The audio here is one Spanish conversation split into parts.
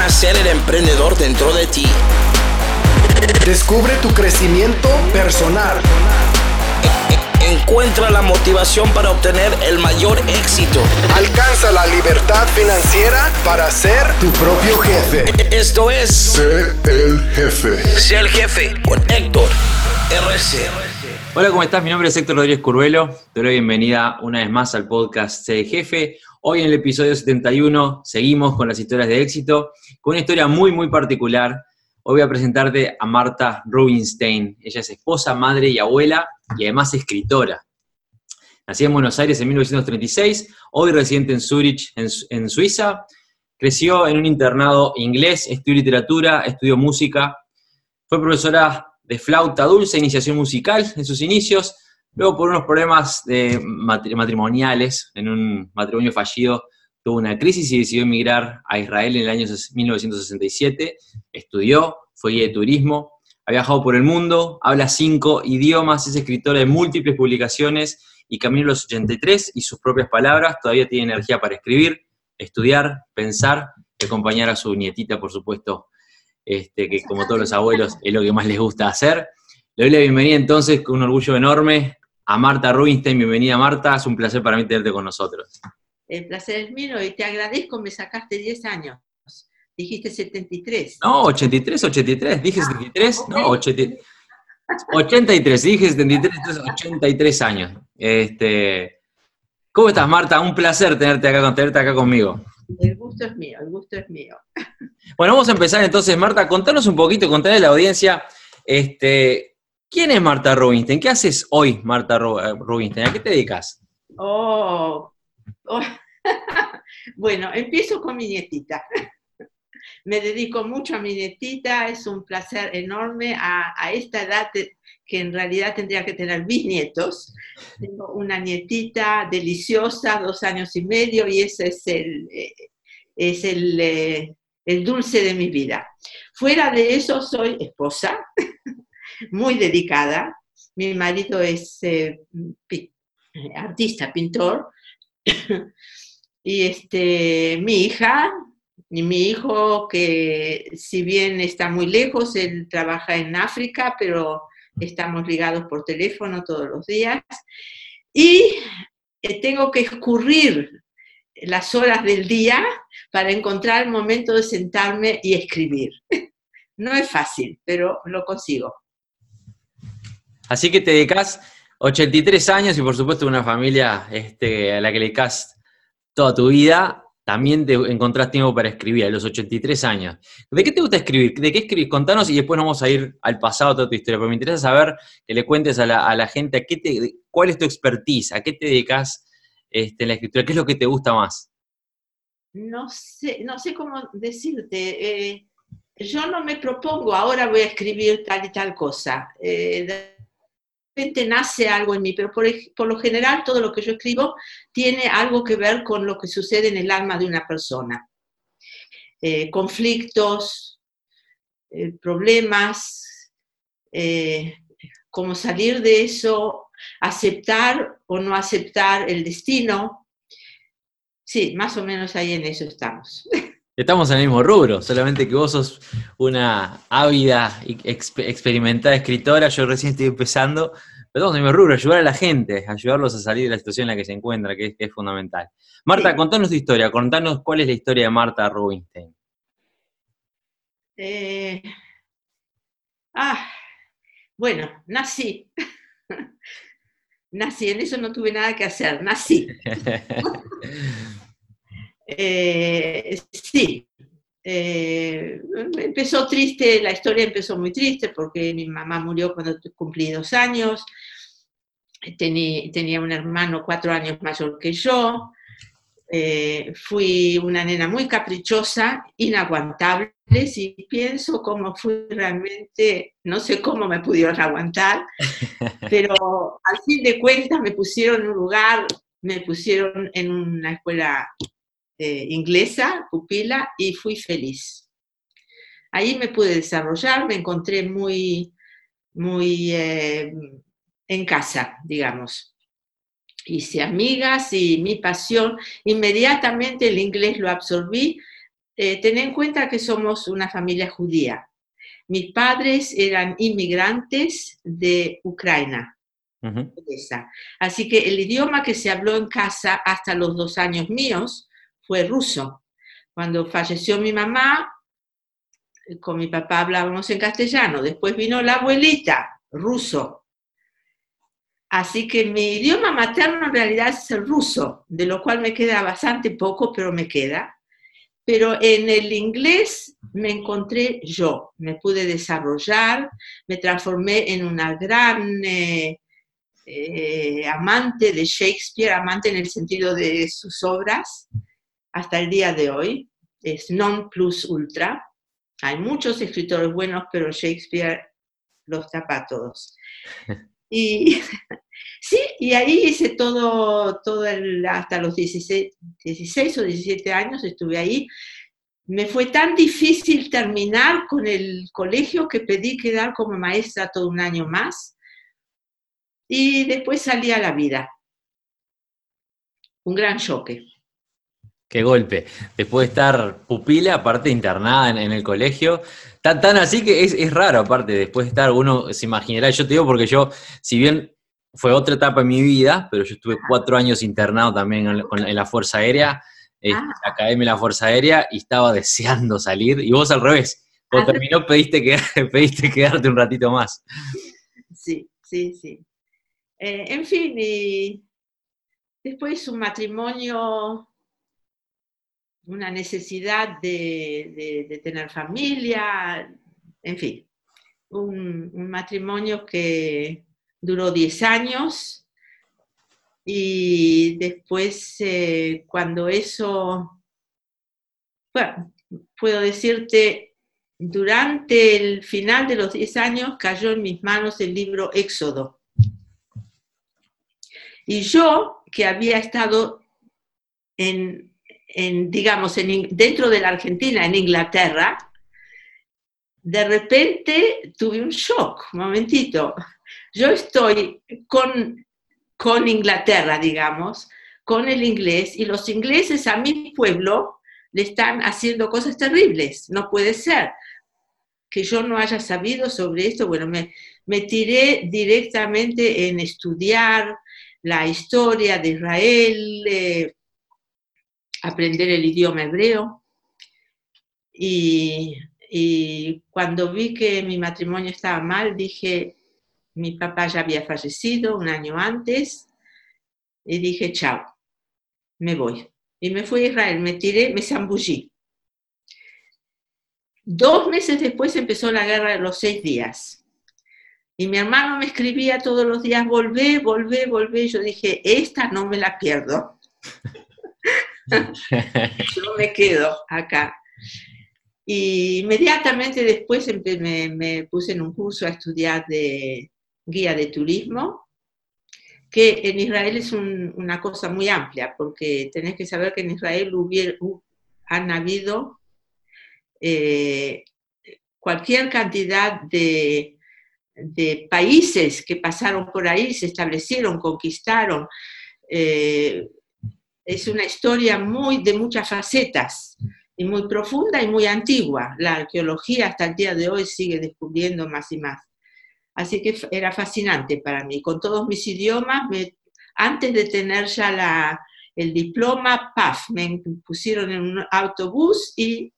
nacer el emprendedor dentro de ti. Descubre tu crecimiento personal. Encuentra la motivación para obtener el mayor éxito. Alcanza la libertad financiera para ser tu propio jefe. Esto es Sé el jefe. Sé el jefe con Héctor RC. Hola, ¿cómo estás? Mi nombre es Héctor Rodríguez Curvelo. Te doy la bienvenida una vez más al podcast Sé el Jefe. Hoy en el episodio 71 seguimos con las historias de éxito, con una historia muy, muy particular. Hoy voy a presentarte a Marta Rubinstein. Ella es esposa, madre y abuela y además escritora. Nacida en Buenos Aires en 1936, hoy residente en Zurich, en, en Suiza. Creció en un internado inglés, estudió literatura, estudió música. Fue profesora de flauta dulce, iniciación musical en sus inicios. Luego, por unos problemas matrimoniales, en un matrimonio fallido, tuvo una crisis y decidió emigrar a Israel en el año 1967. Estudió, fue guía de turismo, ha viajado por el mundo, habla cinco idiomas, es escritora de múltiples publicaciones y camino a los 83 y sus propias palabras todavía tiene energía para escribir, estudiar, pensar y acompañar a su nietita, por supuesto, este, que como todos los abuelos es lo que más les gusta hacer. Le doy la bienvenida entonces con un orgullo enorme a Marta Rubinstein. Bienvenida Marta, es un placer para mí tenerte con nosotros. El placer es mío y te agradezco, me sacaste 10 años. Dijiste 73. No, 83, 83, dije 73, no, 83. 83, dije 73, entonces 83 años. Este, ¿Cómo estás, Marta? Un placer tenerte acá, tenerte acá conmigo. El gusto es mío, el gusto es mío. Bueno, vamos a empezar entonces, Marta, contanos un poquito, contarle a la audiencia, este, ¿quién es Marta Rubinstein? ¿Qué haces hoy, Marta Rubinstein? ¿A qué te dedicas? Oh, oh. bueno, empiezo con mi nietita. Me dedico mucho a mi nietita, es un placer enorme a, esta edad que en realidad tendría que tener bisnietos. Tengo una nietita deliciosa, dos años y medio, y ese es el, es el, el dulce de mi vida. Fuera de eso, soy esposa, muy dedicada. Mi marido es eh, artista, pintor. y este, mi hija, y mi hijo, que si bien está muy lejos, él trabaja en África, pero estamos ligados por teléfono todos los días, y eh, tengo que escurrir las horas del día para encontrar el momento de sentarme y escribir. No es fácil, pero lo consigo. Así que te dedicas 83 años y por supuesto una familia este, a la que le dedicas toda tu vida, también te encontrás tiempo para escribir a los 83 años. ¿De qué te gusta escribir? ¿De qué escribís? Contanos y después vamos a ir al pasado toda tu historia, pero me interesa saber que le cuentes a la, gente a qué te, cuál es tu expertise, a qué te dedicas este, en la escritura, qué es lo que te gusta más. No sé, no sé cómo decirte. Eh, yo no me propongo, ahora voy a escribir tal y tal cosa. Eh, nace algo en mí, pero por, por, lo general todo lo que yo escribo tiene algo que ver con lo que sucede en el alma de una persona. Eh, conflictos, eh, problemas, eh, cómo salir de eso, aceptar o no aceptar el destino. Sí, más o menos ahí en eso estamos. Estamos en el mismo rubro, solamente que vos sos una ávida y experimentada escritora, yo recién estoy empezando, pero estamos en el mismo rubro, ayudar a la gente, ayudarlos a salir de la situación en la que se encuentra, que es, que es fundamental. Marta, sí. contanos tu historia, contanos cuál es la historia de Marta Rubinstein. Eh, ah, bueno, nací. nací, en eso no tuve nada que hacer, nací. Eh, sí, eh, empezó triste, la historia empezó muy triste porque mi mamá murió cuando cumplí dos años, Tení, tenía un hermano cuatro años mayor que yo, eh, fui una nena muy caprichosa, inaguantable, si pienso cómo fui realmente, no sé cómo me pudieron aguantar, pero al fin de cuentas me pusieron en un lugar, me pusieron en una escuela eh, inglesa, pupila, y fui feliz. Ahí me pude desarrollar, me encontré muy, muy eh, en casa, digamos. Hice amigas y mi pasión, inmediatamente el inglés lo absorbí. eh, ten en cuenta que somos una familia judía. Mis padres eran inmigrantes de Ucrania. Así que el idioma que se habló en casa hasta los dos años míos fue ruso. Cuando falleció mi mamá, con mi papá hablábamos en castellano. Después vino la abuelita, ruso. Así que mi idioma materno en realidad es el ruso, de lo cual me queda bastante poco, pero me queda. Pero en el inglés me encontré yo, me pude desarrollar, me transformé en una gran eh, eh, amante de Shakespeare, amante en el sentido de sus obras, hasta el día de hoy. Es non plus ultra. Hay muchos escritores buenos, pero Shakespeare los tapa a todos. Y sí, y ahí hice todo, todo hasta los 16, 16 o 17 años estuve ahí. Me fue tan difícil terminar con el colegio que pedí quedar como maestra todo un año más. Y después salí a la vida. Un gran choque. Qué golpe. Después de estar pupila, aparte internada en, el colegio, tan, tan así que es, raro, aparte, después de estar, uno se imaginará, yo te digo porque yo, si bien fue otra etapa en mi vida, pero yo estuve cuatro años internado también en, la Fuerza Aérea, en la. Academia de la Fuerza Aérea, y estaba deseando salir, y vos al revés, cuando ah, terminó pediste, que, pediste quedarte un ratito más. Sí, sí, sí. Eh, en fin, y después un matrimonio una necesidad de, tener familia, en fin, un, matrimonio que duró 10 años y después eh, cuando eso, bueno, puedo decirte, durante el final de los 10 años cayó en mis manos el libro Éxodo. Y yo, que había estado en digamos, dentro de la Argentina, en Inglaterra, de repente tuve un shock, un momentito. Yo estoy con, con Inglaterra, digamos, con el inglés, y los ingleses a mi pueblo le están haciendo cosas terribles. No puede ser que yo no haya sabido sobre esto. Bueno, me, me tiré directamente en estudiar la historia de Israel, eh, aprender el idioma hebreo. Y, cuando vi que mi matrimonio estaba mal, dije, mi papá ya había fallecido un año antes, y dije, chao, me voy. Y me fui a Israel, me tiré, me zambullí. Dos meses después empezó la guerra de los seis días. Y mi hermano me escribía todos los días, volvé, volvé, volvé. Yo dije, esta no me la pierdo. Yo me quedo acá. Y inmediatamente después me, puse en un curso a estudiar de guía de turismo, que en Israel es una cosa muy amplia, porque tenés que saber que en Israel hubiera, han habido eh, cualquier cantidad de, de, países que pasaron por ahí, se establecieron, conquistaron. Eh, es una historia muy de muchas facetas y muy profunda y muy antigua. La arqueología hasta el día de hoy sigue descubriendo más y más. Así que era fascinante para mí. Con todos mis idiomas, antes de tener ya la, el diploma, PAF, me pusieron en un autobús y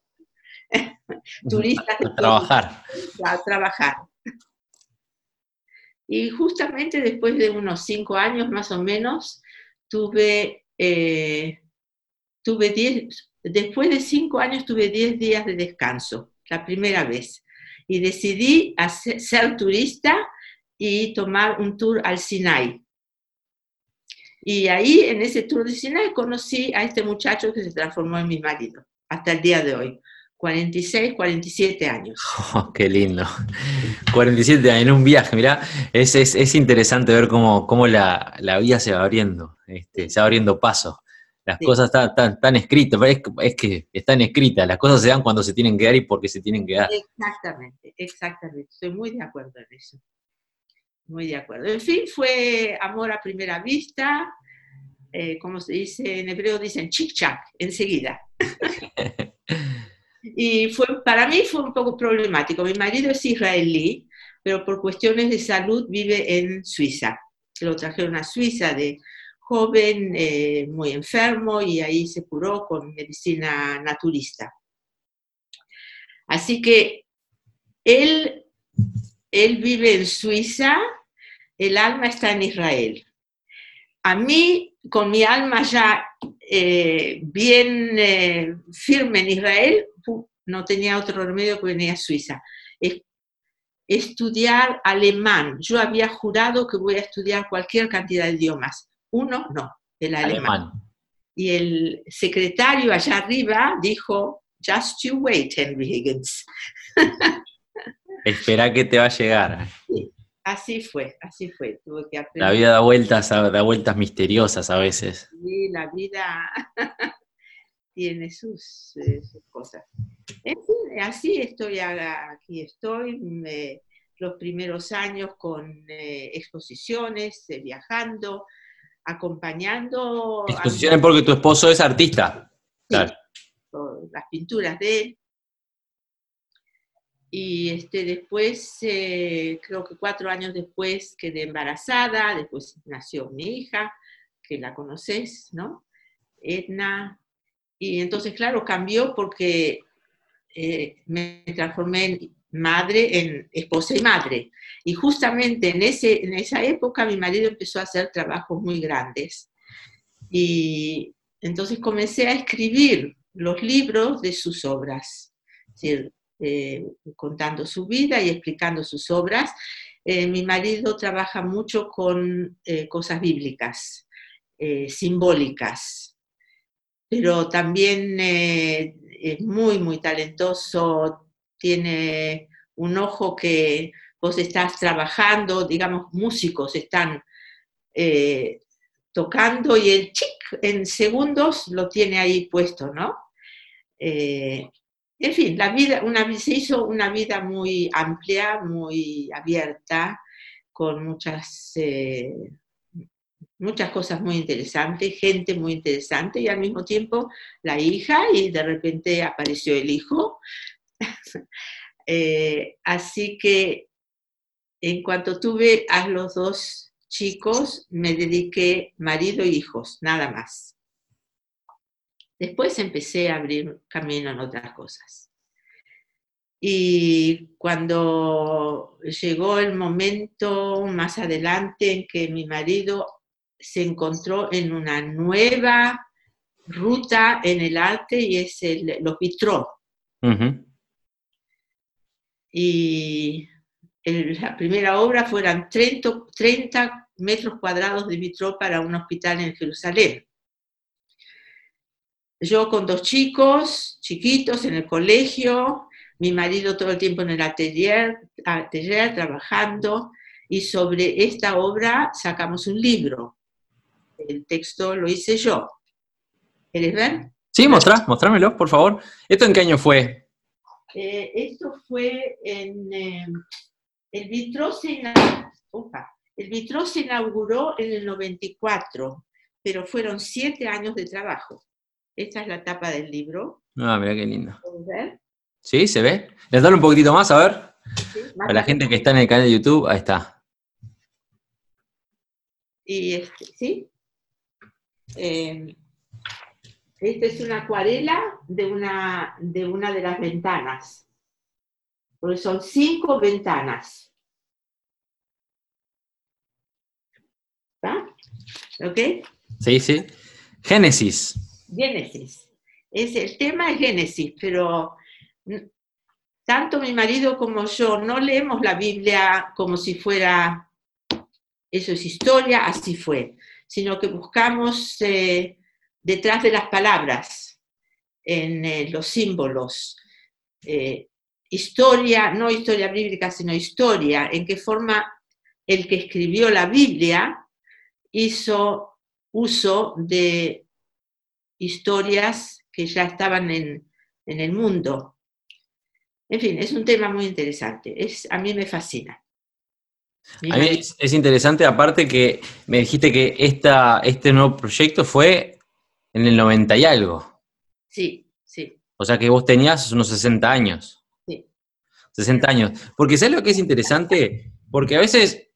turistas. A trabajar. A trabajar. Y justamente después de unos cinco años más o menos, tuve eh, tuve diez, después de cinco años tuve diez días de descanso, la primera vez, y decidí ser turista y tomar un tour al Sinai. Y ahí, en ese tour de Sinai, conocí a este muchacho que se transformó en mi marido, hasta el día de hoy. 46, 47 años. Oh, qué lindo. 47 años en un viaje, mira, es, es, interesante ver cómo, cómo la, la, vida se va abriendo, este, se va abriendo paso. Las cosas están, tan escritas, es, es, que están escritas, las cosas se dan cuando se tienen que dar y porque se tienen que dar. Exactamente, exactamente, estoy muy de acuerdo en eso. Muy de acuerdo. En fin, fue amor a primera vista, eh, como se dice en hebreo, dicen chic-chac, enseguida. Y fue, para mí fue un poco problemático. Mi marido es israelí, pero por cuestiones de salud vive en Suiza. Lo trajeron a Suiza de joven, eh, muy enfermo, y ahí se curó con medicina naturista. Así que él, él vive en Suiza, el alma está en Israel. A mí, con mi alma ya eh, bien eh, firme en Israel, no tenía otro remedio que venir a Suiza. estudiar alemán. Yo había jurado que voy a estudiar cualquier cantidad de idiomas. Uno, no, el alemán. Y el secretario allá arriba dijo, just you wait, Henry Higgins. Espera que te va a llegar. así fue, así fue. La vida da vueltas, da vueltas misteriosas a veces. Sí, la vida tiene sus, eh, cosas. así estoy, aquí estoy, los primeros años con eh, exposiciones, eh, viajando, acompañando. Exposiciones porque tu esposo es artista. Las pinturas de él. Y este, después, creo que cuatro años después quedé embarazada, después nació mi hija, que la conoces, ¿no? Edna, y entonces, claro, cambió porque eh, me transformé en madre, en esposa y madre. Y justamente en, ese, en esa época mi marido empezó a hacer trabajos muy grandes. Y entonces comencé a escribir los libros de sus obras, eh, contando su vida y explicando sus obras. Eh, mi marido trabaja mucho con cosas bíblicas, simbólicas, pero también eh, es muy, muy talentoso, tiene un ojo que vos estás trabajando, digamos, músicos están eh, tocando y el chic en segundos lo tiene ahí puesto, ¿no? Eh, en fin, la vida, una, se hizo una vida muy amplia, muy abierta, con muchas muchas cosas muy interesantes, gente muy interesante y al mismo tiempo la hija y de repente apareció el hijo. Eh, así que en cuanto tuve a los dos chicos, me dediqué marido e hijos, nada más. Después empecé a abrir camino en otras cosas. Y cuando llegó el momento más adelante en que mi marido se encontró en una nueva ruta en el arte y es el, los vitró. Y la primera obra fueron 30, 30, metros cuadrados de vitró para un hospital en Jerusalén. Yo con dos chicos, chiquitos, en el colegio, mi marido todo el tiempo en el atelier, atelier trabajando, y sobre esta obra sacamos un libro el texto lo hice yo. ¿Quieres ver? Sí, mostrá, mostrámelo, por favor. ¿Esto en qué año fue? Eh, esto fue en... Eh, el vitro se, el vitro se inauguró en el 94, pero fueron siete años de trabajo. Esta es la tapa del libro. Ah, mira qué lindo. ver? Sí, se ve. Les doy un poquitito más, a ver. Para la gente que está en el canal de YouTube, ahí está. Y este, ¿sí? Eh, esta es una acuarela de una, de una de las ventanas, porque son cinco ventanas. ¿Está? ¿Ok? Sí, sí. Génesis. Génesis. Es, el tema es Génesis, pero tanto mi marido como yo no leemos la Biblia como si fuera, eso es historia, así fue sino que buscamos eh, detrás de las palabras, en eh, los símbolos, eh, historia, no historia bíblica, sino historia, en qué forma el que escribió la Biblia hizo uso de historias que ya estaban en, el mundo. En fin, es un tema muy interesante, es, a mí me fascina. A mí es, interesante, aparte que me dijiste que esta, este nuevo proyecto fue en el 90 y algo. Sí, sí. O sea que vos tenías unos 60 años. Sí. 60 años. Porque ¿sabes lo que es interesante? Porque a veces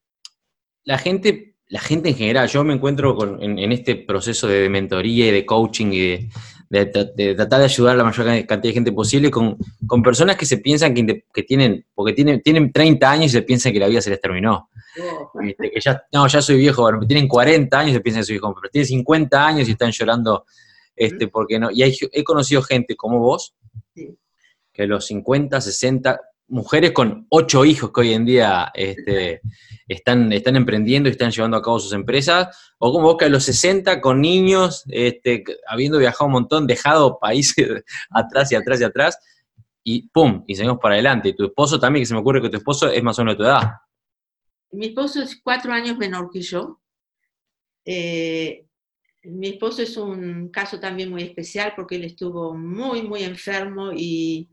la gente, la gente en general, yo me encuentro con, en, en este proceso de mentoría y de coaching y de, de, de tratar de ayudar a la mayor cantidad de gente posible con, con personas que se piensan que, que tienen, porque tienen, tienen 30 años y se piensan que la vida se les terminó. Oh, Viste, que ya, no, ya soy viejo, bueno, tienen 40 años y se piensan que soy viejo, pero tienen 50 años y están llorando, este, porque no. Y hay, he conocido gente como vos, Sí. que a los 50, 60, mujeres con 8 hijos que hoy en día este, están, están emprendiendo y están llevando a cabo sus empresas, o como vos que a los 60 con niños, este, habiendo viajado un montón, dejado países atrás y atrás y atrás, y pum, y seguimos para adelante. Y tu esposo también, que se me ocurre que tu esposo es más o menos de tu edad. Mi esposo es cuatro años menor que yo. Eh, mi esposo es un caso también muy especial porque él estuvo muy, muy enfermo y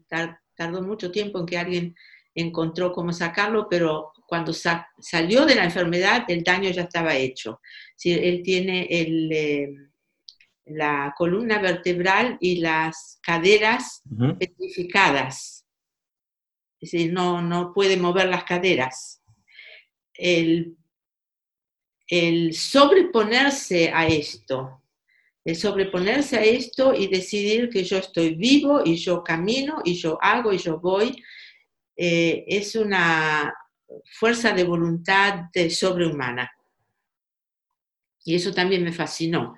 tardó mucho tiempo en que alguien encontró cómo sacarlo, pero cuando sa- salió de la enfermedad el daño ya estaba hecho. Sí, él tiene el, eh, la columna vertebral y las caderas petrificadas. Es decir, no, no puede mover las caderas. El, el sobreponerse a esto, el sobreponerse a esto y decidir que yo estoy vivo y yo camino y yo hago y yo voy, eh, es una fuerza de voluntad de sobrehumana. Y eso también me fascinó,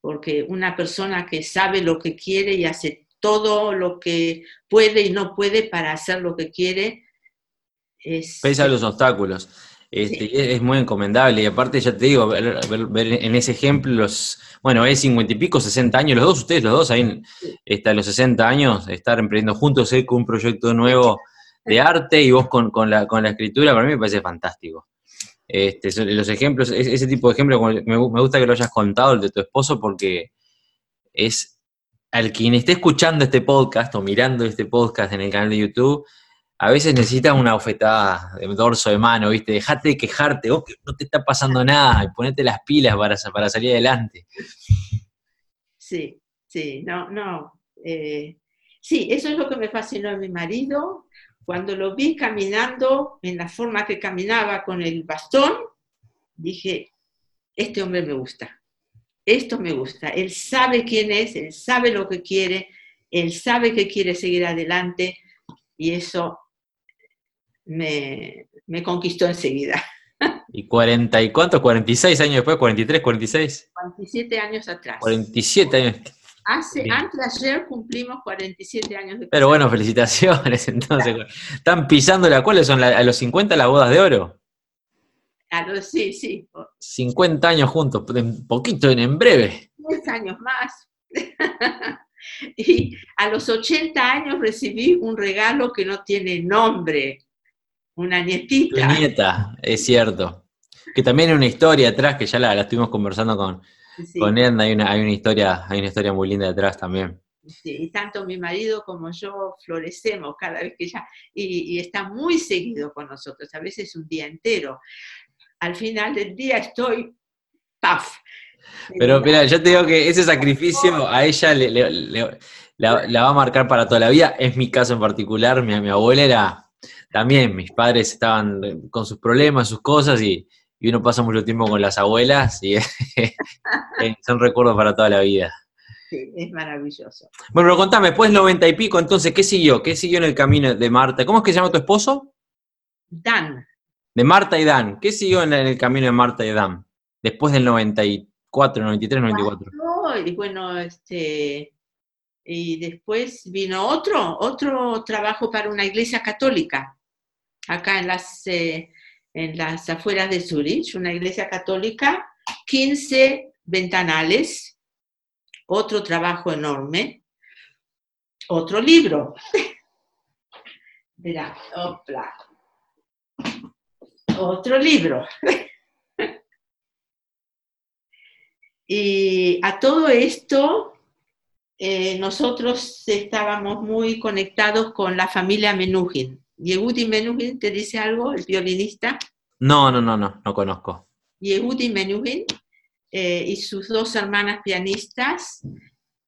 porque una persona que sabe lo que quiere y hace todo lo que puede y no puede para hacer lo que quiere, es... Pese a los obstáculos. Este, es, muy encomendable. Y aparte, ya te digo, ver, ver- ver en ese ejemplo, los, bueno, es 50 y pico, 60 años, los dos, ustedes, los dos, ahí en- este, los 60 años, estar emprendiendo juntos eh, con un proyecto nuevo de arte y vos con, con la, con la escritura, para mí me parece fantástico. Este, los ejemplos, es- ese tipo de ejemplos, me gusta que lo hayas contado, el de tu esposo, porque es al quien esté escuchando este podcast o mirando este podcast en el canal de YouTube, a veces necesitas una bofetada de dorso de mano, ¿viste? Dejate de quejarte, vos que no te está pasando nada, y ponete las pilas para, para salir adelante. Sí, sí, no, no. eh, sí, eso es lo que me fascinó de mi marido. Cuando lo vi caminando en la forma que caminaba con el bastón, dije, este hombre me gusta, esto me gusta. Él sabe quién es, él sabe lo que quiere, él sabe que quiere seguir adelante y eso me, me conquistó enseguida. Y 40 y cuántos, 46 años después, 43, 46, 47 años atrás. 47 años. Hace, Bien. antes de ayer cumplimos 47 años de Pero bueno, felicitaciones entonces. Están pisando la ¿cuáles son la- a los 50 las bodas de oro? A los- sí, sí, 50 años juntos, en poquito, en, en breve. 10 años más. y a los 80 años recibí un regalo que no tiene nombre, una nietita. nieta, es cierto. Que también hay una historia atrás, que ya la, la estuvimos conversando con, Sí, con Edna, hay una, hay una historia, hay una historia muy linda detrás también. sí, y tanto mi marido como yo florecemos cada vez que ya, y, y está muy seguido con nosotros, a veces un día entero. Al final del día estoy, ¡paf! Pero mira, yo te digo que ese sacrificio a ella le, le- le- la, la va a marcar para toda la vida. Es mi caso en particular, mi, mi abuela era también, mis padres estaban con sus problemas, sus cosas, y, y uno pasa mucho tiempo con las abuelas y son recuerdos para toda la vida. Sí, es maravilloso. Bueno, pero contame, después del noventa y pico, entonces, ¿qué siguió? ¿Qué siguió en el camino de Marta? ¿Cómo es que se llama tu esposo? Dan, De Marta y Dan. ¿Qué siguió en el camino de Marta y Dan? Después del 94, 93, 94. No, y bueno, este, y después vino otro, otro trabajo para una iglesia católica, acá en las, eh, en las afueras de Zurich, una iglesia católica, 15 ventanales, otro trabajo enorme, otro libro. Mira, opla. Otro libro. Y a todo esto, eh, nosotros estábamos muy conectados con la familia Menuhin. Yehudi Menuhin, ¿te dice algo? El violinista. No, no, no, no, no conozco. Yehudi Menuhin eh, y sus dos hermanas pianistas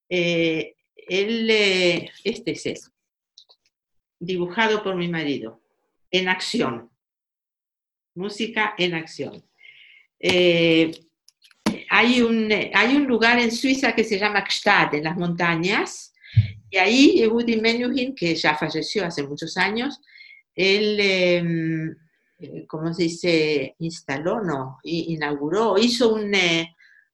eh, él, eh, este es él, dibujado por mi marido, en acción. Música en acción. Eh, hay, un, hay un lugar en Suiza que se llama Gstad, en las montañas, y ahí Yehudi Menuhin, que ya falleció hace muchos años, él, em, eh, ¿cómo se dice? Instaló, no, inauguró, hizo un,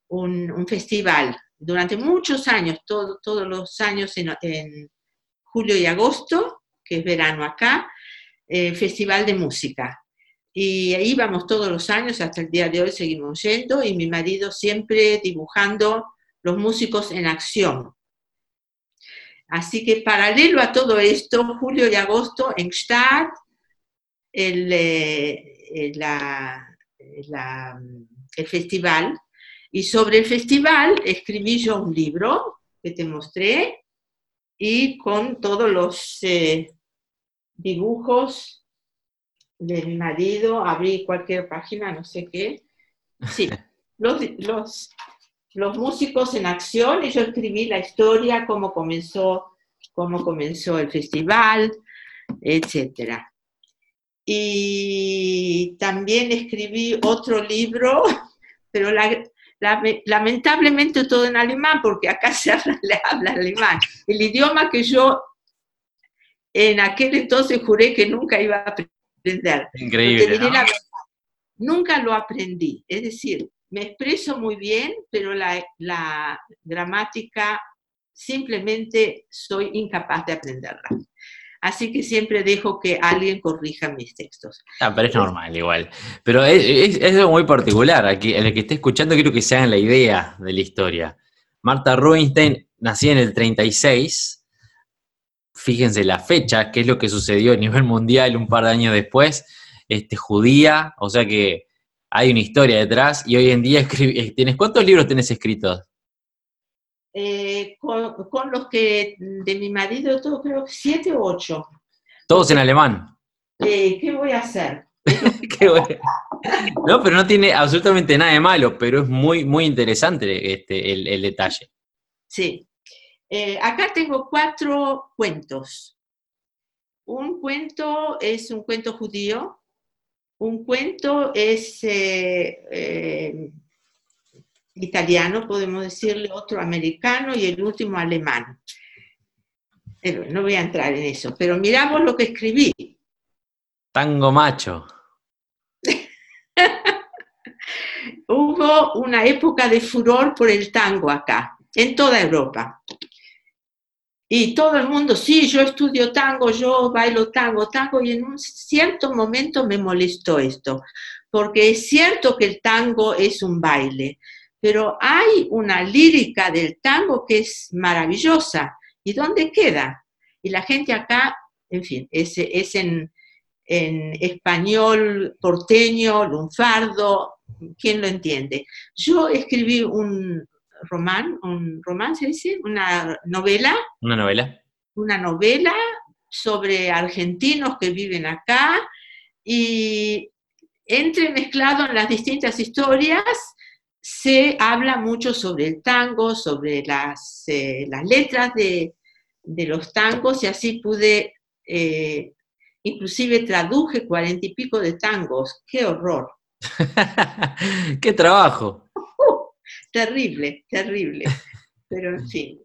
un, un festival durante muchos años, todos los años en, julio y agosto, que es verano acá, eh, Festival de Música. Y ahí vamos todos los años, hasta el día de hoy seguimos yendo, y mi marido siempre dibujando los músicos en acción. Así que paralelo a todo esto, julio y agosto en Gstaad, el, eh, el festival y sobre el festival escribí yo un libro que te mostré y con todos los eh, dibujos de mi marido, abrí cualquier página, no sé qué. Sí, los, los, los músicos en acción y yo escribí la historia, cómo comenzó, cómo comenzó el festival, etc. Y también escribí otro libro, pero la, lamentablemente todo en alemán, porque acá se habla, habla alemán. El idioma que yo en aquel entonces juré que nunca iba a aprender. Increíble. nunca lo aprendí. Es decir, me expreso muy bien, pero la, gramática simplemente soy incapaz de aprenderla así que siempre dejo que alguien corrija mis textos. Ah, pero es normal igual. Pero es, algo muy particular. Aquí, el que esté escuchando quiero que se hagan la idea de la historia. Marta Rubinstein nació en el 36. Fíjense la fecha, qué es lo que sucedió a nivel mundial un par de años después. Este, judía, o sea que hay una historia detrás y hoy en día escribes, ¿tienes cuántos libros tenés escritos? Eh, con, los que de mi marido, todo, creo siete o ocho. Todos en alemán. Eh, ¿Qué voy a hacer? no, pero no tiene absolutamente nada de malo, pero es muy, muy interesante este, el, detalle. Sí. Eh, acá tengo cuatro cuentos. Un cuento es un cuento judío, un cuento es italiano, podemos decirle otro americano y el último alemán. Pero no voy a entrar en eso, pero miramos lo que escribí. Tango macho. Hubo una época de furor por el tango acá, en toda Europa. Y todo el mundo, sí, yo estudio tango, yo bailo tango, tango, y en un cierto momento me molestó esto, porque es cierto que el tango es un baile, pero hay una lírica del tango que es maravillosa. ¿Y dónde queda? Y la gente acá, en fin, es, es en, español porteño, lunfardo, ¿quién lo entiende? Yo escribí un román, un román se dice, una novela. Una novela. Una novela sobre argentinos que viven acá y entremezclado en las distintas historias se habla mucho sobre el tango, sobre las, eh, las letras de, los tangos y así pude, eh, inclusive traduje cuarenta y pico de tangos. ¡Qué horror! ¡Qué trabajo! Terrible, terrible. Pero en fin,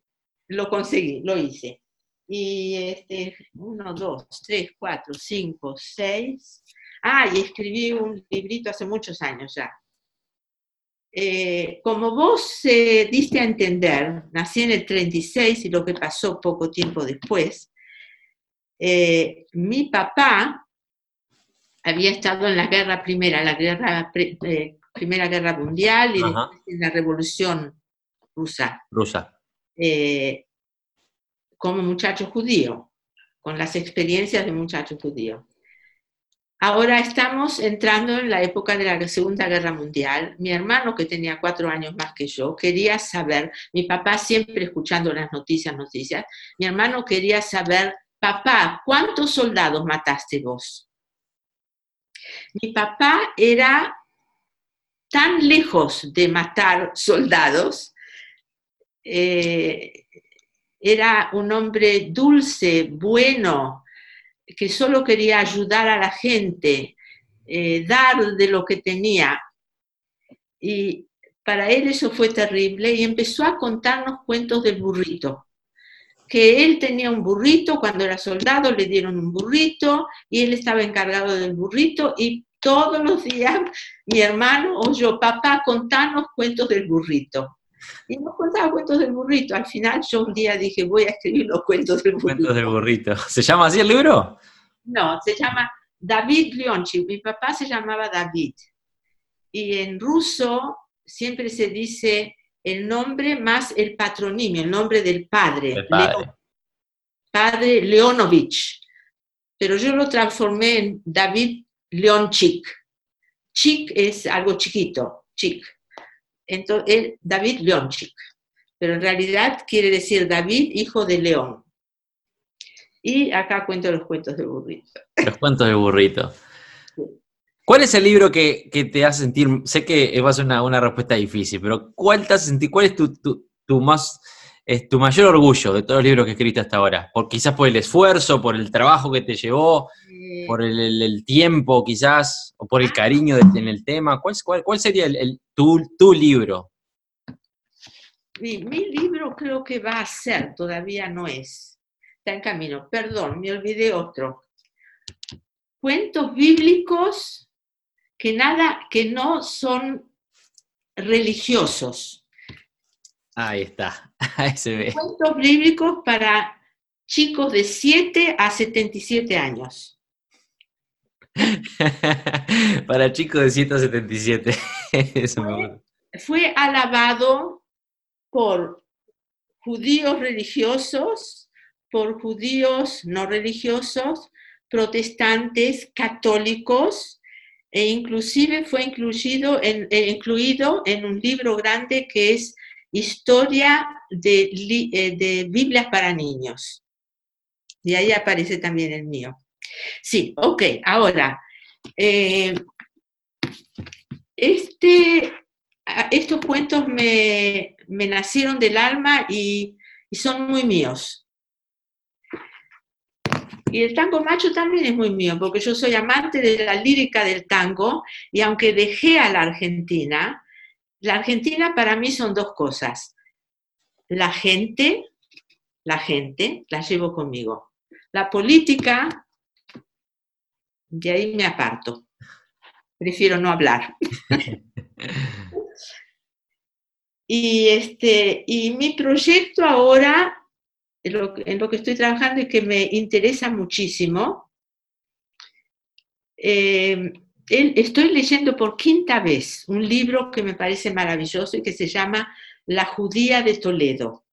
lo conseguí, lo hice. Y este, uno, dos, tres, cuatro, cinco, seis. Ah, y escribí un librito hace muchos años ya, eh, como vos eh, diste a entender, nací en el 36 y lo que pasó poco tiempo después, eh, mi papá había estado en la guerra primera, la guerra, primera guerra mundial y en la revolución rusa. Rusa. como muchacho judío, con las experiencias de muchacho judío. Ahora estamos entrando en la época de la Segunda Guerra Mundial. Mi hermano, que tenía cuatro años más que yo, quería saber, mi papá siempre escuchando las noticias, noticias, mi hermano quería saber, papá, ¿cuántos soldados mataste vos? Mi papá era tan lejos de matar soldados, eh, era un hombre dulce, bueno, que solo quería ayudar a la gente, eh, dar de lo que tenía. Y para él eso fue terrible y empezó a contarnos cuentos del burrito. Que él tenía un burrito, cuando era soldado le dieron un burrito y él estaba encargado del burrito y todos los días mi hermano o yo, papá, contarnos cuentos del burrito. Y nos contaba cuentos del burrito. Al final yo un día dije, voy a escribir los cuentos del burrito. Cuentos del burrito. ¿Se llama así el libro? No, se llama David Leonchi. Mi papá se llamaba David. Y en ruso siempre se dice el nombre más el patronimio, el nombre del padre. El padre. Leon- padre Leonovich. Pero yo lo transformé en David Leonchik. Chik es algo chiquito, chic. Entonces, David Leonchik. Pero en realidad quiere decir David, hijo de León. Y acá cuento los cuentos de burrito. Los cuentos del burrito. Sí. ¿Cuál es el libro que, que te hace sentir, sé que va a ser una, una respuesta difícil, pero ¿cuál te hace sentir, cuál es tu, tu- tu más, es tu mayor orgullo de todos los libros que escribiste hasta ahora? Por, quizás por el esfuerzo, por el trabajo que te llevó, por el, el- el tiempo quizás, o por el cariño de- en el tema. ¿Cuál, cuál, cuál sería el, el- tu, tu libro? Mi, mi libro creo que va a ser, todavía no es. Está en camino. Perdón, me olvidé otro. Cuentos bíblicos que nada, que no son religiosos. Ahí está, ahí se ve. Cuentos bíblicos para chicos de 7 a 77 años. Para chicos de 177. Eso me gusta. Fue alabado por judíos religiosos, por judíos no religiosos, protestantes, católicos, e inclusive fue incluido en, eh, incluido en un libro grande que es Historia de, eh, de Biblias para niños. Y ahí aparece también el mío. Sí, ok, ahora, eh, este, estos cuentos me, me nacieron del alma y, y son muy míos. Y el tango macho también es muy mío, porque yo soy amante de la lírica del tango y aunque dejé a la Argentina, la Argentina para mí son dos cosas. La gente, la gente, la llevo conmigo. La política, de ahí me aparto. Prefiero no hablar. Y, este, y mi proyecto ahora, en lo, que- en lo que estoy trabajando y que me interesa muchísimo, eh, estoy leyendo por quinta vez un libro que me parece maravilloso y que se llama La judía de Toledo,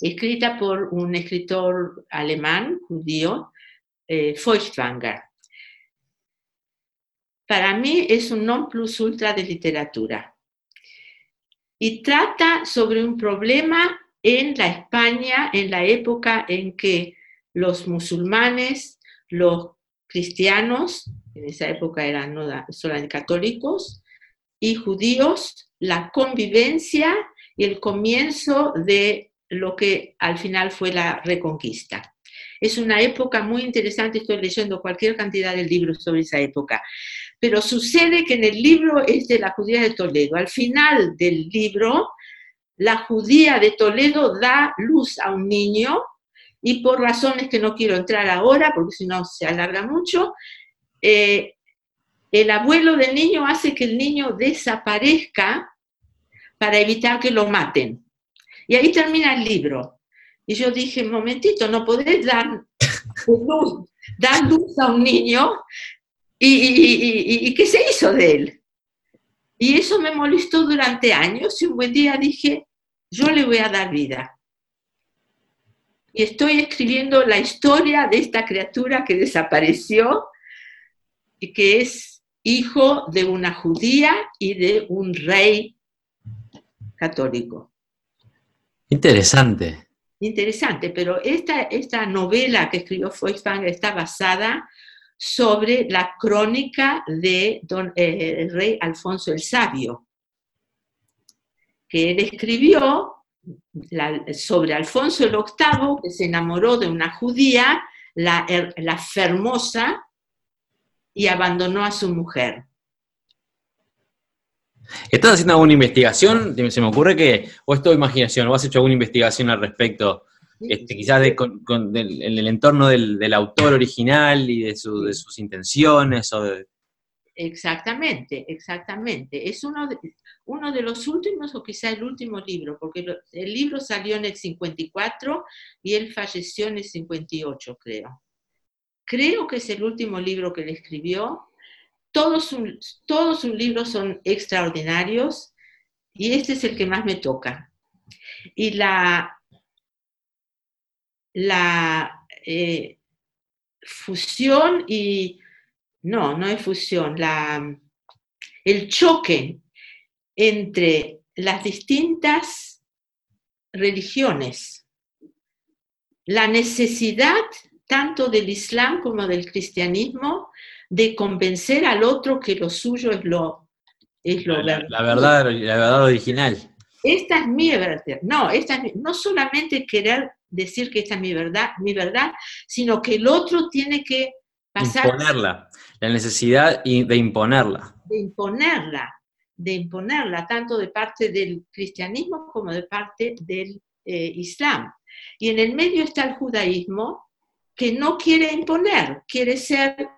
escrita por un escritor alemán, judío, eh, Feuchtwanger. Para mí es un non plus ultra de literatura y trata sobre un problema en la España en la época en que los musulmanes, los cristianos, en esa época eran no solamente católicos, y judíos, la convivencia y el comienzo de lo que al final fue la reconquista. Es una época muy interesante, estoy leyendo cualquier cantidad de libros sobre esa época, pero sucede que en el libro es de la judía de Toledo. Al final del libro, la judía de Toledo da luz a un niño y por razones que no quiero entrar ahora, porque si no se alarga mucho, eh, el abuelo del niño hace que el niño desaparezca para evitar que lo maten. Y ahí termina el libro. Y yo dije, momentito, no podés dar luz, dar luz a un niño ¿Y, y, qué se hizo de él? Y eso me molestó durante años y un buen día dije, yo le voy a dar vida. Y estoy escribiendo la historia de esta criatura que desapareció y que es hijo de una judía y de un rey católico. Interesante. Interesante, pero esta, esta novela que escribió Feuchtwanger está basada sobre la crónica de don, eh, el rey Alfonso el Sabio, que él escribió sobre Alfonso el VIII, que se enamoró de una judía, la, la Fermosa, y abandonó a su mujer. ¿Estás haciendo alguna investigación? Se me ocurre que, o es todo imaginación, o has hecho alguna investigación al respecto, este, quizás de, en el entorno del, autor original y de, sus intenciones. O Exactamente, exactamente. Es uno de, uno de los últimos, o quizá el último libro, porque el libro salió en el 54 y él falleció en el 58, creo. Creo que es el último libro que le escribió todos, todos sus libros son extraordinarios y este es el que más me toca. Y la, la eh, fusión y, no, no es fusión, la, el choque entre las distintas religiones, la necesidad tanto del Islam como del cristianismo de convencer al otro que lo suyo es lo, es lo la, la, verdad, la verdad original. Esta es mi verdad. No, esta no solamente querer decir que esta es mi verdad, mi verdad, sino que el otro tiene que pasar. Imponerla. La necesidad de imponerla. De imponerla, de imponerla, tanto de parte del cristianismo como de parte del eh, islam. Y en el medio está el judaísmo, que no quiere imponer, quiere ser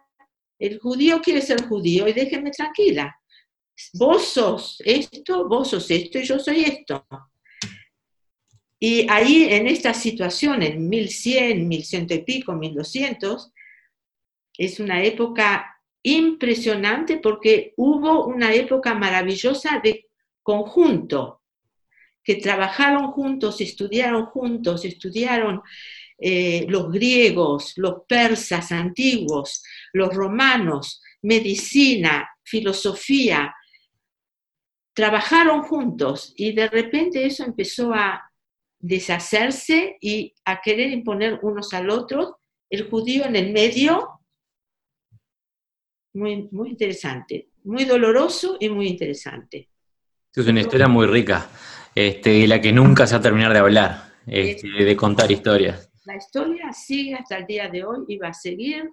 el judío quiere ser judío y déjenme tranquila. Vos sos esto, vos sos esto y yo soy esto. Y ahí en esta situación, en 1100, 1100 y pico, 1200, es una época impresionante porque hubo una época maravillosa de conjunto, que trabajaron juntos, estudiaron juntos, estudiaron eh, los griegos, los persas antiguos, los romanos, medicina, filosofía, trabajaron juntos y de repente eso empezó a deshacerse y a querer imponer unos al otro, el judío en el medio, muy, muy interesante, muy doloroso y muy interesante. Es una historia muy rica, este, la que nunca se va a terminar de hablar, este, de contar historias la historia sigue hasta el día de hoy y va a seguir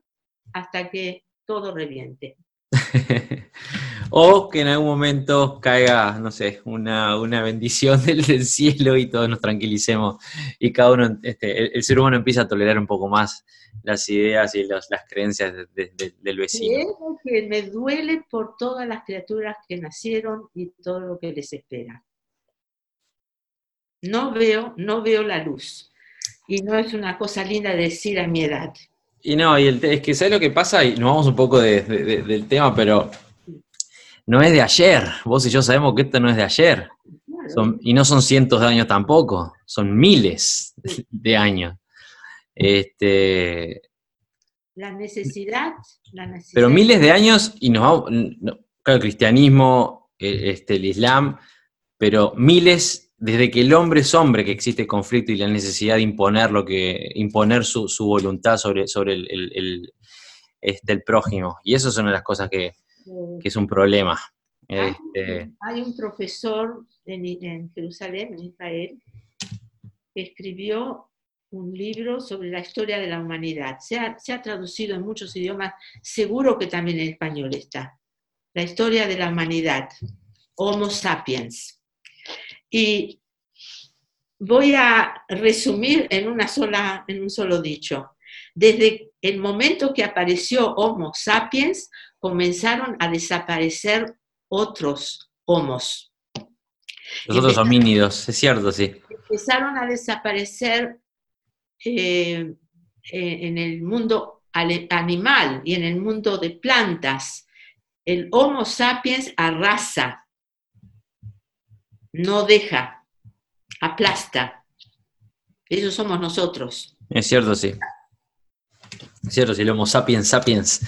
hasta que todo reviente. o que en algún momento caiga, no sé, una, bendición del, cielo y todos nos tranquilicemos y cada uno, este, el, ser humano empieza a tolerar un poco más las ideas y las creencias del vecino. Es que me duele por todas las criaturas que nacieron y todo lo que les espera. No veo, no veo la luz y no es una cosa linda decir a mi edad. Y no, y es que ¿sabes lo que pasa? Y nos vamos un poco del tema, pero no es de ayer. Vos y yo sabemos que esto no es de ayer. y no son cientos de años tampoco, son miles de años. Este, la necesidad, Pero miles de años y nos vamos, claro, el cristianismo, eh, este, el islam, pero miles desde que el hombre es hombre que existe conflicto y la necesidad de imponer lo que, imponer su, voluntad sobre, sobre el, este, el prójimo. Y eso es una de las cosas que, es un problema. Este, hay, un profesor en, Jerusalén, en Israel, que escribió un libro sobre la historia de la humanidad. Se ha, se ha traducido en muchos idiomas, seguro que también en español está. La historia de la humanidad, Homo sapiens. Y voy a resumir en, una sola, en un solo dicho. Desde el momento que apareció Homo sapiens, comenzaron a desaparecer otros homos. Los otros homínidos, es cierto, sí. Empezaron a desaparecer eh, eh, en el mundo animal y en el mundo de plantas. El Homo sapiens arrasa no deja, aplasta. Eso somos nosotros. Es cierto, sí. Es cierto, si lo Homo sapiens sapiens.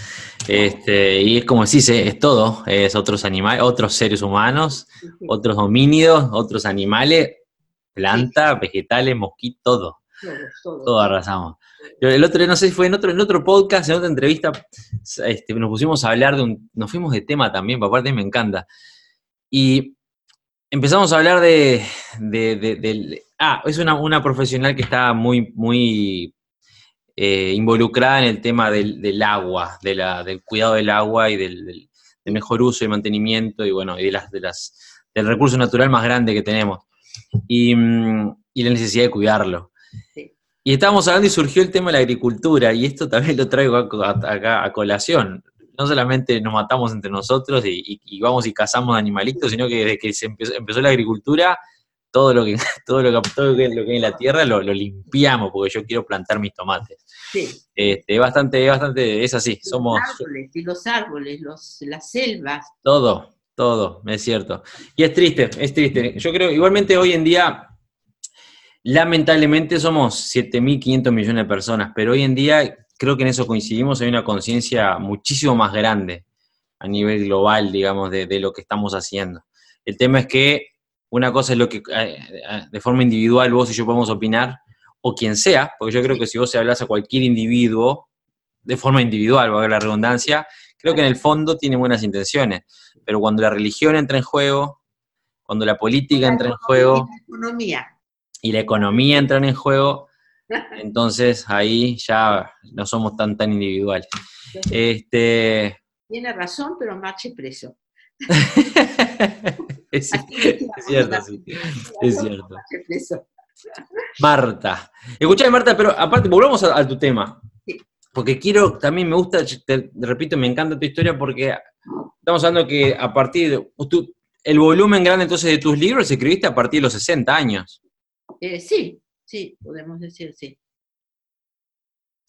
Este, y es como decís, es todo. Es otros animales, otros seres humanos, otros homínidos, otros animales, plantas, vegetales, mosquitos, todo. Todo, arrasamos. el otro, no sé si fue en otro, en otro podcast, en otra entrevista, este, nos pusimos a hablar de un. Nos fuimos de tema también, aparte me encanta. Y empezamos a hablar de, Ah, es una, una profesional que está muy, muy eh, involucrada en el tema del, del agua, de la, del cuidado del agua y del, del- del mejor uso y mantenimiento y bueno, y de las, de las, del recurso natural más grande que tenemos. Y, mm, y la necesidad de cuidarlo. Sí. Y estábamos hablando y surgió el tema de la agricultura, y esto también lo traigo acá a colación. No solamente nos matamos entre nosotros y, y- y vamos y cazamos animalitos, sino que desde que se empezó, empezó la agricultura, todo lo que, todo lo que, todo lo que, hay en la tierra lo, lo limpiamos, porque yo quiero plantar mis tomates. Sí. Este, es bastante, es bastante, es así, Los somos árboles, y los árboles, los, las selvas. todo, todo, es cierto. Y es triste, es triste. Yo creo, igualmente hoy en día, lamentablemente somos 7.500 millones de personas, pero hoy en día creo que en eso coincidimos, hay una conciencia muchísimo más grande a nivel global, digamos, de, de lo que estamos haciendo. El tema es que una cosa es lo que eh, eh, de forma individual vos y yo podemos opinar, o quien sea, porque yo creo que si vos se hablas a cualquier individuo, de forma individual, va a la redundancia, creo que en el fondo tiene buenas intenciones, pero cuando la religión entra en juego, cuando la política entra en juego La economía. y la economía entra en juego, entonces ahí ya no somos tan tan individuales. Este, Tiene razón, pero marche preso. es, cierto, sí. Es cierto. Marta. Escuchame, Marta, pero aparte, volvamos a, a tu tema. Sí. Porque quiero, también me gusta, te, repito, me encanta tu historia porque estamos hablando que a partir de. el volumen grande entonces de tus libros escribiste a partir de los 60 años. Eh, sí, sí, podemos decir sí.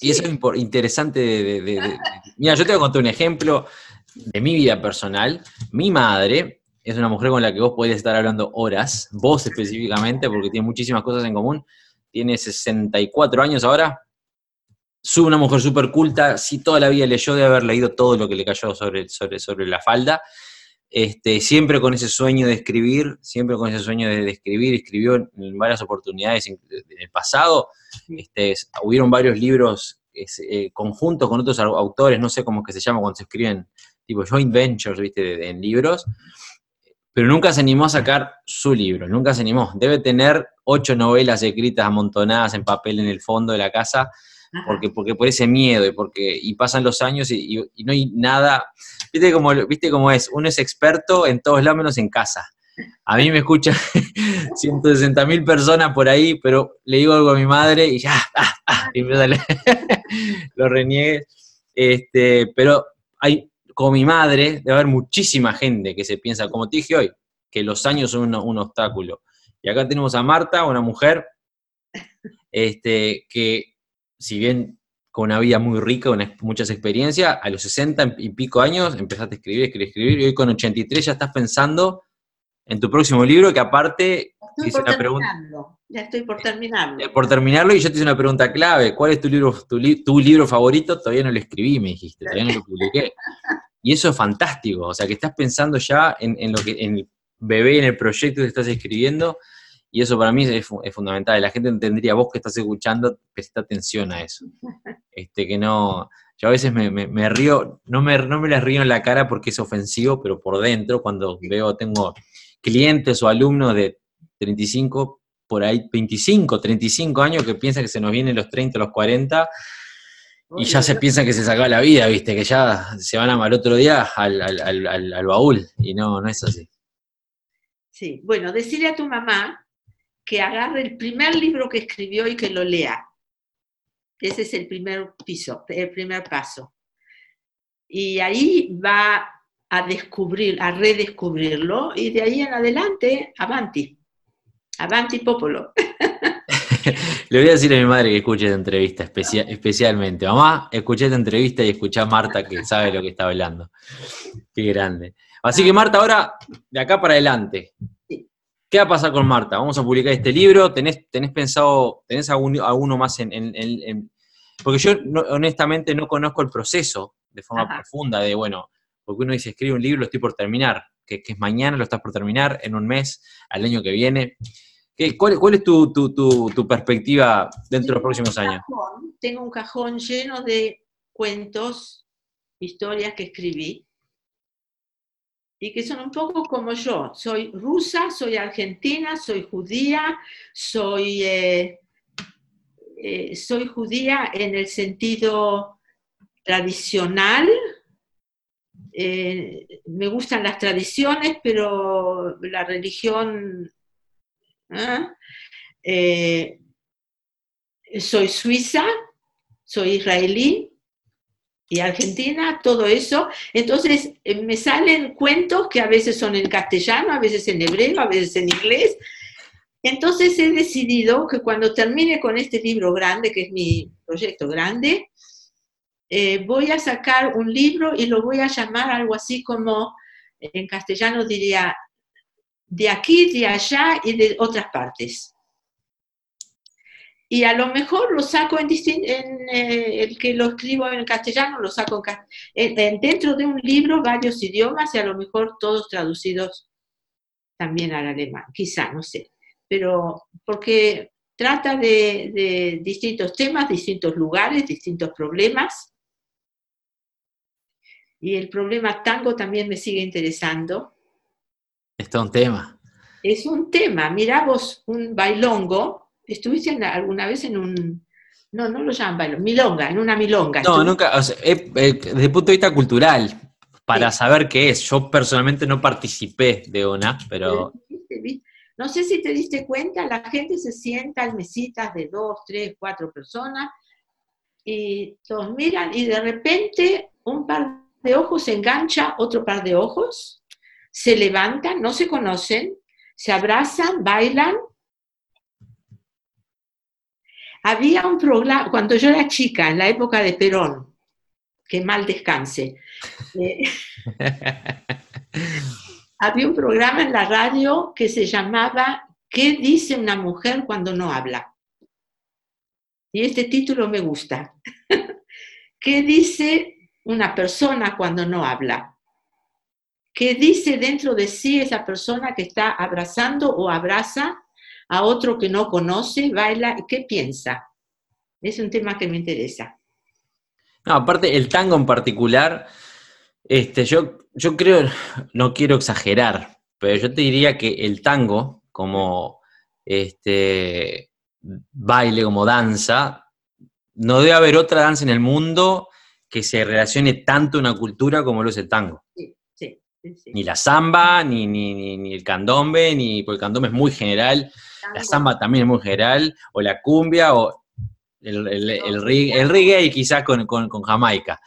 Y eso es interesante de, de- de- de- Mira, yo te voy a contar un ejemplo de mi vida personal. Mi madre es una mujer con la que vos podés estar hablando horas, vos específicamente, porque tiene muchísimas cosas en común. Tiene 64 años ahora. Es una mujer súper culta, sí, toda la vida leyó de haber leído todo lo que le cayó sobre, sobre, sobre la falda. Este, siempre con ese sueño de escribir, siempre con ese sueño de, de escribir, escribió en varias oportunidades en, en el pasado. Este, es- hubieron varios libros es, eh, conjuntos con otros au- autores, no sé cómo es que se llama cuando se escriben, tipo joint ventures, viste, de- de- en libros, pero nunca se animó a sacar su libro, nunca se animó. Debe tener ocho novelas escritas amontonadas en papel en el fondo de la casa. Porque, porque por ese miedo y porque y pasan los años y, no hay nada. ¿Viste cómo, viste cómo es? Uno es experto en todos lados menos en casa. A mí me escuchan 160 mil personas por ahí, pero le digo algo a mi madre y ya, ah, ah, y lo reniegue. Este, pero hay, como mi madre, debe haber muchísima gente que se piensa, como te dije hoy, que los años son un, un obstáculo. Y acá tenemos a Marta, una mujer este, que, si bien con una vida muy rica, una- muchas experiencias, a los 60 y pico años empezaste a escribir, escribir, escribir, y hoy con 83 ya estás pensando en tu próximo libro, que aparte, Estoy por una pregunta-. Ya estoy por terminarlo. eh, por terminarlo, y yo te hice una pregunta clave, ¿cuál es tu libro, tu, li- tu libro favorito? Todavía no lo escribí, me dijiste, todavía no lo publiqué. Y eso es fantástico, o sea, que estás pensando ya en, en lo que, en el bebé, en el proyecto que estás escribiendo, y eso para mí es, es fundamental. La gente entendería, vos que estás escuchando, presta atención a eso. Este, que no, yo a veces me, me- me río, no me, no me las río en la cara porque es ofensivo, pero por dentro, cuando veo, tengo clientes o alumnos de 35, por ahí 25, 35 años que piensan que se nos vienen los 30, los 40, y ya se piensan que se sacó la vida, viste, que ya se van a al otro día al, al- al- al- al baúl, y no, no es así. Sí, bueno, decirle a tu mamá que agarre el primer libro que escribió y que lo lea. Ese es el primer piso, el primer paso. Y ahí va a descubrir, a redescubrirlo, y de ahí en adelante, avanti. Avanti popolo. Le voy a decir a mi madre que escuche esta entrevista especia- especialmente. Mamá, escuché esta entrevista y escuché a Marta que sabe lo que está hablando. Qué grande. Así que Marta, ahora, de acá para adelante. ¿Qué va a pasar con Marta? Vamos a publicar este libro. ¿Tenés, tenés pensado, tenés algún- alguno más en, en- Porque yo no- honestamente no conozco el proceso de forma Ajá. profunda de, bueno, porque uno dice, escribe un libro, lo estoy por terminar, que, que es mañana, lo estás por terminar, en un mes, al año que viene. ¿Qué- cuál, cuál es tu, tu- tu- tu perspectiva dentro de los próximos años? Cajón, tengo un cajón lleno de cuentos, historias que escribí. Y que son un poco como yo. Soy rusa, soy argentina, soy judía, soy, eh, eh, soy judía en el sentido tradicional. Eh, me gustan las tradiciones, pero la religión... soy suiza, soy israelí, y Argentina, todo eso. Entonces eh, me salen cuentos que a veces son en castellano, a veces en hebreo, a veces en inglés. Entonces he decidido que cuando termine con este libro grande, que es mi proyecto grande, eh, voy a sacar un libro y lo voy a llamar algo así como, en castellano diría, de aquí, de allá y de otras partes y a lo mejor lo saco en, en eh, el que lo escribo en castellano, lo saco en, dentro de un libro, varios idiomas y a lo mejor todos traducidos también al alemán, quizá, no sé, pero porque trata de, de distintos temas, distintos lugares, distintos problemas. Y el problema tango también me sigue interesando. Es un tema. Es un tema. Mirá vos, un bailongo, ¿Estuviste alguna vez en un... No, no lo llaman bailo, milonga, en una milonga. No, nunca, desde el punto de vista cultural, para saber qué es. Yo personalmente no participé de una, pero... No sé si te diste cuenta, la gente se sienta en mesitas de dos, tres, cuatro personas y todos miran y de repente un par de ojos se engancha otro par de ojos, se levantan, no se conocen, se abrazan, bailan había un programa, cuando yo era chica, en la época de Perón, que mal descanse, eh, había un programa en la radio que se llamaba ¿Qué dice una mujer cuando no habla? Y este título me gusta. ¿Qué dice una persona cuando no habla? ¿Qué dice dentro de sí esa persona que está abrazando o abraza a otro que no conoce, baila, ¿qué piensa? Es un tema que me interesa. No, aparte, el tango en particular, este, yo, yo creo, no quiero exagerar, pero yo te diría que el tango, como este, baile, como danza, no debe haber otra danza en el mundo que se relacione tanto a una cultura como lo es el tango. Sí, sí, Ni la samba, ni, ni, ni, el candombe, ni, porque el candombe es muy general, la samba también es muy general, o la cumbia, o el, el, el, reggae, quizás con, Jamaica,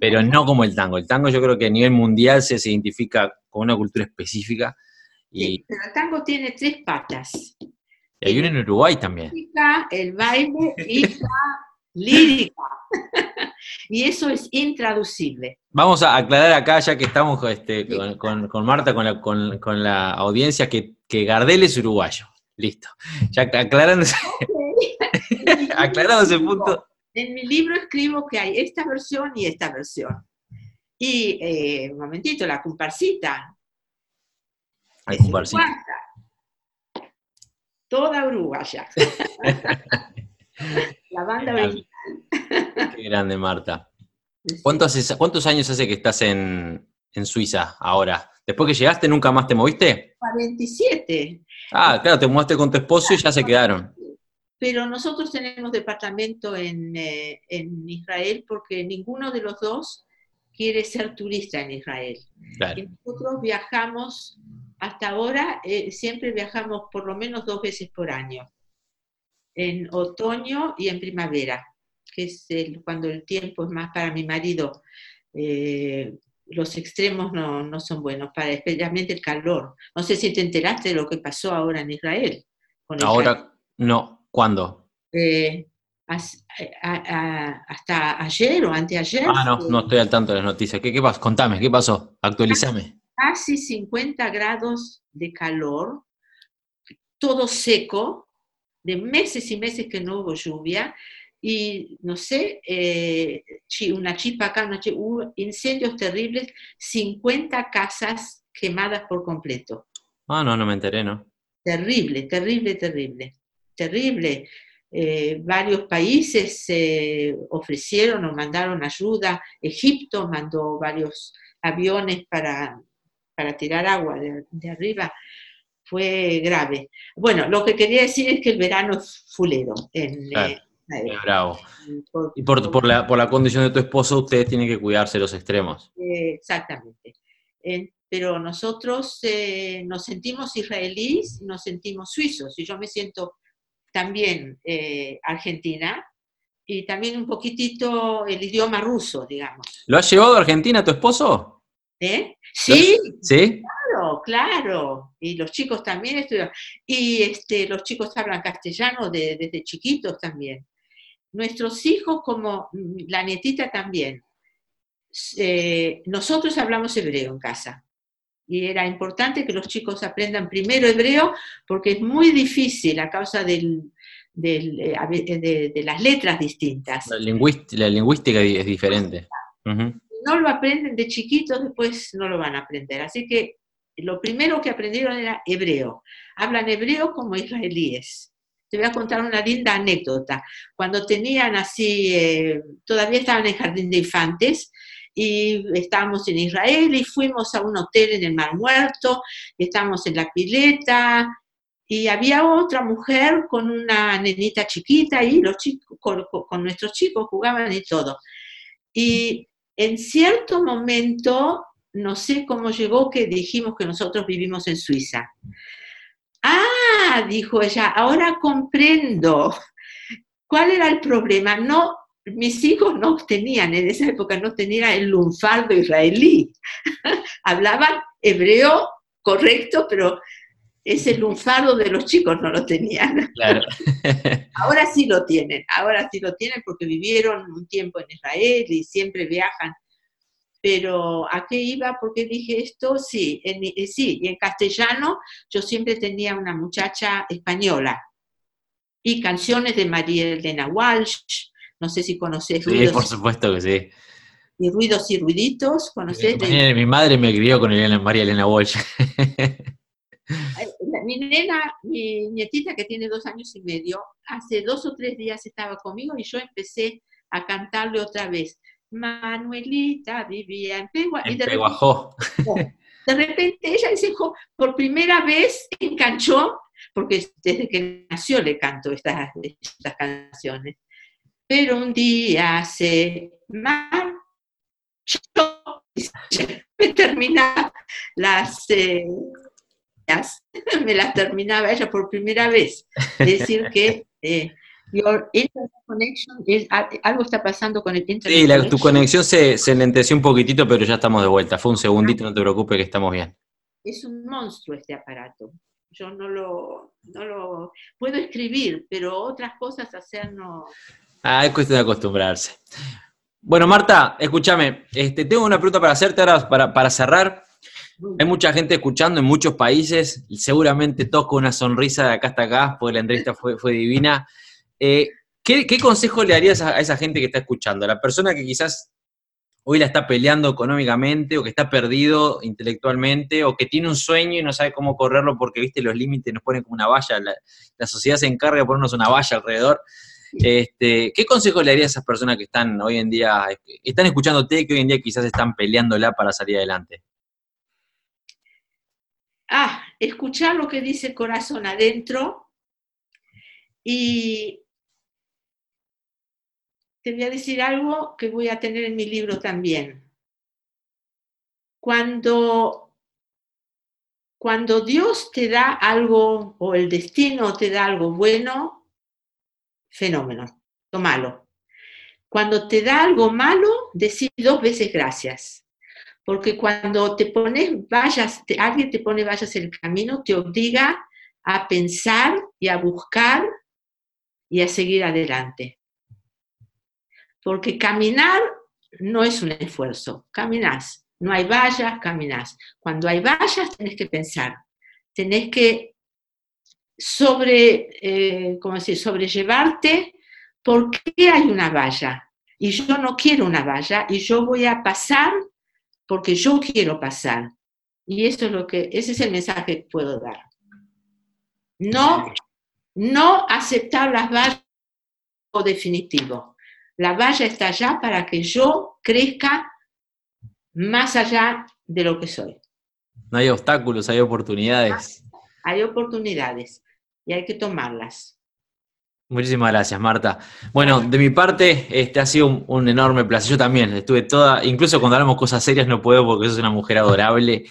pero no como el tango. El tango yo creo que a nivel mundial se, identifica con una cultura específica. Y, pero el tango tiene tres patas. Y hay uno en Uruguay también. El baile y la lírica. y eso es intraducible. Vamos a aclarar acá, ya que estamos este, con, Marta, con la, con, la audiencia, que, que Gardel es uruguayo. Listo. Ya aclarándose, aclarado ese punto. En mi libro escribo que hay esta versión y esta versión. Y, eh, un momentito, la comparsita. La comparsita. Toda uruguaya. la banda original. Qué grande, Marta. ¿Cuántos, ¿Cuántos años hace que estás en, en Suiza ahora? Después que llegaste, ¿nunca más te moviste? 47. Ah, claro, te mudaste con tu esposo y ya se quedaron. Pero nosotros tenemos departamento en, eh, en Israel porque ninguno de los dos quiere ser turista en Israel. Y nosotros viajamos, hasta ahora, eh, siempre viajamos por lo menos dos veces por año, en otoño y en primavera, que es el, cuando el tiempo es más para mi marido. Eh, los extremos no, son buenos, para especialmente el calor. No sé si te enteraste de lo que pasó ahora en Israel. ahora, no. ¿Cuándo? Eh, hasta ayer o anteayer. Ah, no, no estoy al tanto de las noticias. ¿Qué, qué pasó? Contame, ¿qué pasó? Actualízame. Casi 50 grados de calor, todo seco, de meses y meses que no hubo lluvia, y no sé, eh, una chispa acá, una hubo incendios terribles, 50 casas quemadas por completo. Ah, no, no me enteré, ¿no? Terrible, terrible, terrible, terrible. Eh, varios países se ofrecieron o mandaron ayuda. Egipto mandó varios aviones para, para tirar agua de, de arriba, fue grave. Bueno, lo que quería decir es que el verano es fulero. En, Claro. eh, eh, Bravo. por- Y por, por la, por la condición de tu esposo, ustedes tienen que cuidarse los extremos. Eh, exactamente. Eh, pero nosotros eh, nos sentimos israelíes, nos sentimos suizos, y yo me siento también eh, argentina, y también un poquitito el idioma ruso, digamos. ¿Lo has llevado a Argentina tu esposo? ¿Eh? Sí, ¿Sí? claro, claro. Y los chicos también estudian. Y este, los chicos hablan castellano de- desde chiquitos también. Nuestros hijos, como la nietita también. Eh, nosotros hablamos hebreo en casa. Y era importante que los chicos aprendan primero hebreo porque es muy difícil a causa del, del, eh, ve- de, de las letras distintas. La, lingüística, la lingüística es diferente. No lo aprenden de chiquitos, después no lo van a aprender. Así que lo primero que aprendieron era hebreo. Hablan hebreo como israelíes. Te voy a contar una linda anécdota. Cuando tenían así, eh, todavía estaban en jardín de infantes y estábamos en Israel y fuimos a un hotel en el Mar Muerto y estábamos en la pileta y había otra mujer con una nenita chiquita y los chicos, con, con- nuestros chicos jugaban y todo. Y en cierto momento, no sé cómo llegó que dijimos que nosotros vivimos en Suiza. Ah, dijo ella, ahora comprendo. ¿Cuál era el problema? No, mis hijos no tenían, en esa época no tenían el lunfardo israelí. Hablaban hebreo correcto, pero ese lunfardo de los chicos no lo tenían. Claro. Ahora sí lo tienen, ahora sí lo tienen porque vivieron un tiempo en Israel y siempre viajan. Pero ¿a qué iba? ¿Por qué dije esto? Sí, en, eh, sí, y en castellano yo siempre tenía una muchacha española y canciones de María Elena Walsh, no sé si conoces Sí, ruidos, por supuesto que sí. y ruidos y ruiditos, ¿conoces? De- Mi, madre me crió con Elena, María Elena Walsh. Mi nena, mi nietita que tiene dos años y medio, hace dos o tres días estaba conmigo y yo empecé a cantarle otra vez. Manuelita vivía en Pegua. Y de repente, de repente ella dice, por primera vez enganchó, porque desde que nació le canto estas, estas canciones. Pero un día se marchó, me terminaba las, eh, las- me las terminaba ella por primera vez. Es decir que eh, your connection, a- algo está pasando con el internet Sí, la- tu conexión se, se lenteció un poquitito, pero ya estamos de vuelta. Fue un segundito, no te preocupes que estamos bien. es un monstruo este aparato. Yo no lo, no lo puedo escribir, pero otras cosas hacer no. Ah, es cuestión de acostumbrarse. Bueno, Marta, escúchame, este, tengo una pregunta para hacerte ahora para, para cerrar. Hay mucha gente escuchando en muchos países, seguramente todos con una sonrisa de acá hasta acá, porque la entrevista fue, fue divina. Eh, ¿qué, consejo le darías a, esa gente que está escuchando? A la persona que quizás hoy la está peleando económicamente, o que está perdido intelectualmente, o que tiene un sueño y no sabe cómo correrlo porque, viste, los límites nos ponen como una valla, la, sociedad se encarga de ponernos una valla alrededor. Este, ¿Qué consejo le darías a esas personas que están hoy en día, están escuchándote, que hoy en día quizás están peleándola para salir adelante? Ah, escuchar lo que dice corazón adentro y te voy a decir algo que voy a tener en mi libro también. Cuando, cuando Dios te da algo o el destino te da algo bueno, fenómeno, tómalo. Cuando te da algo malo, decir dos veces gracias. Porque cuando te pones vallas, alguien te pone vallas en el camino, te obliga a pensar y a buscar y a seguir adelante. Porque caminar no es un esfuerzo, caminás. No hay vallas, caminás. Cuando hay vallas, tenés que pensar, tenés que sobre, eh, ¿cómo decir? sobrellevarte por qué hay una valla. Y yo no quiero una valla y yo voy a pasar porque yo quiero pasar. Y eso es lo que, ese es el mensaje que puedo dar. No, no aceptar las vallas como definitivo. La valla está allá para que yo crezca más allá de lo que soy. No hay obstáculos, hay oportunidades. Hay oportunidades y hay que tomarlas. Muchísimas gracias, Marta. Bueno, de mi parte, este ha sido un, enorme placer. Yo también estuve toda, incluso cuando hablamos cosas serias no puedo porque sos una mujer adorable.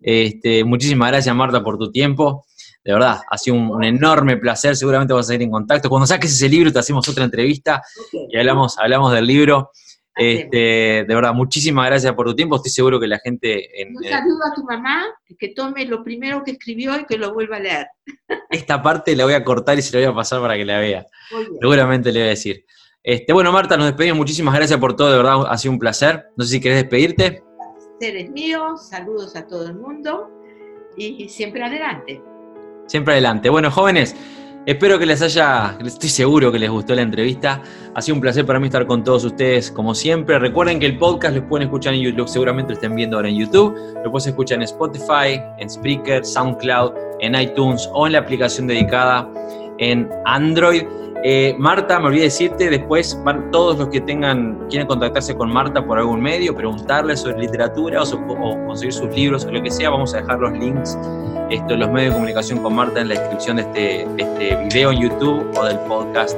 Este, muchísimas gracias, Marta, por tu tiempo. De verdad, ha sido un, enorme placer. Seguramente vamos a seguir en contacto. Cuando saques ese libro, te hacemos otra entrevista y hablamos, hablamos del libro. Este, de verdad, muchísimas gracias por tu tiempo. Estoy seguro que la gente. En, Un saludo a tu mamá, que tome lo primero que escribió y que lo vuelva a leer. Esta parte la voy a cortar y se la voy a pasar para que la vea. Seguramente le voy a decir. Este, bueno, Marta, nos despedimos. Muchísimas gracias por todo, de verdad, ha sido un placer. No sé si querés despedirte. Seres míos, saludos a todo el mundo y siempre adelante. Siempre adelante. Bueno, jóvenes. Espero que les haya, estoy seguro que les gustó la entrevista. Ha sido un placer para mí estar con todos ustedes como siempre. Recuerden que el podcast lo pueden escuchar en YouTube, seguramente lo estén viendo ahora en YouTube. Lo pueden escuchar en Spotify, en Spreaker, SoundCloud, en iTunes o en la aplicación dedicada en Android. Eh, Marta, me olvidé decirte, después todos los que tengan, quieren contactarse con Marta por algún medio, preguntarle sobre literatura o, conseguir sus libros o lo que sea, vamos a dejar los links, esto, los medios de comunicación con Marta en la descripción de este, este video en YouTube o del podcast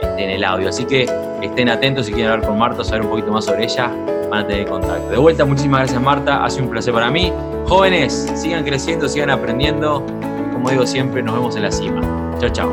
este, en el audio. Así que estén atentos si quieren hablar con Marta, saber un poquito más sobre ella, van a tener contacto. De vuelta, muchísimas gracias Marta, ha sido un placer para mí. Jóvenes, sigan creciendo, sigan aprendiendo. Como digo siempre, nos vemos en la cima. Chao, chao.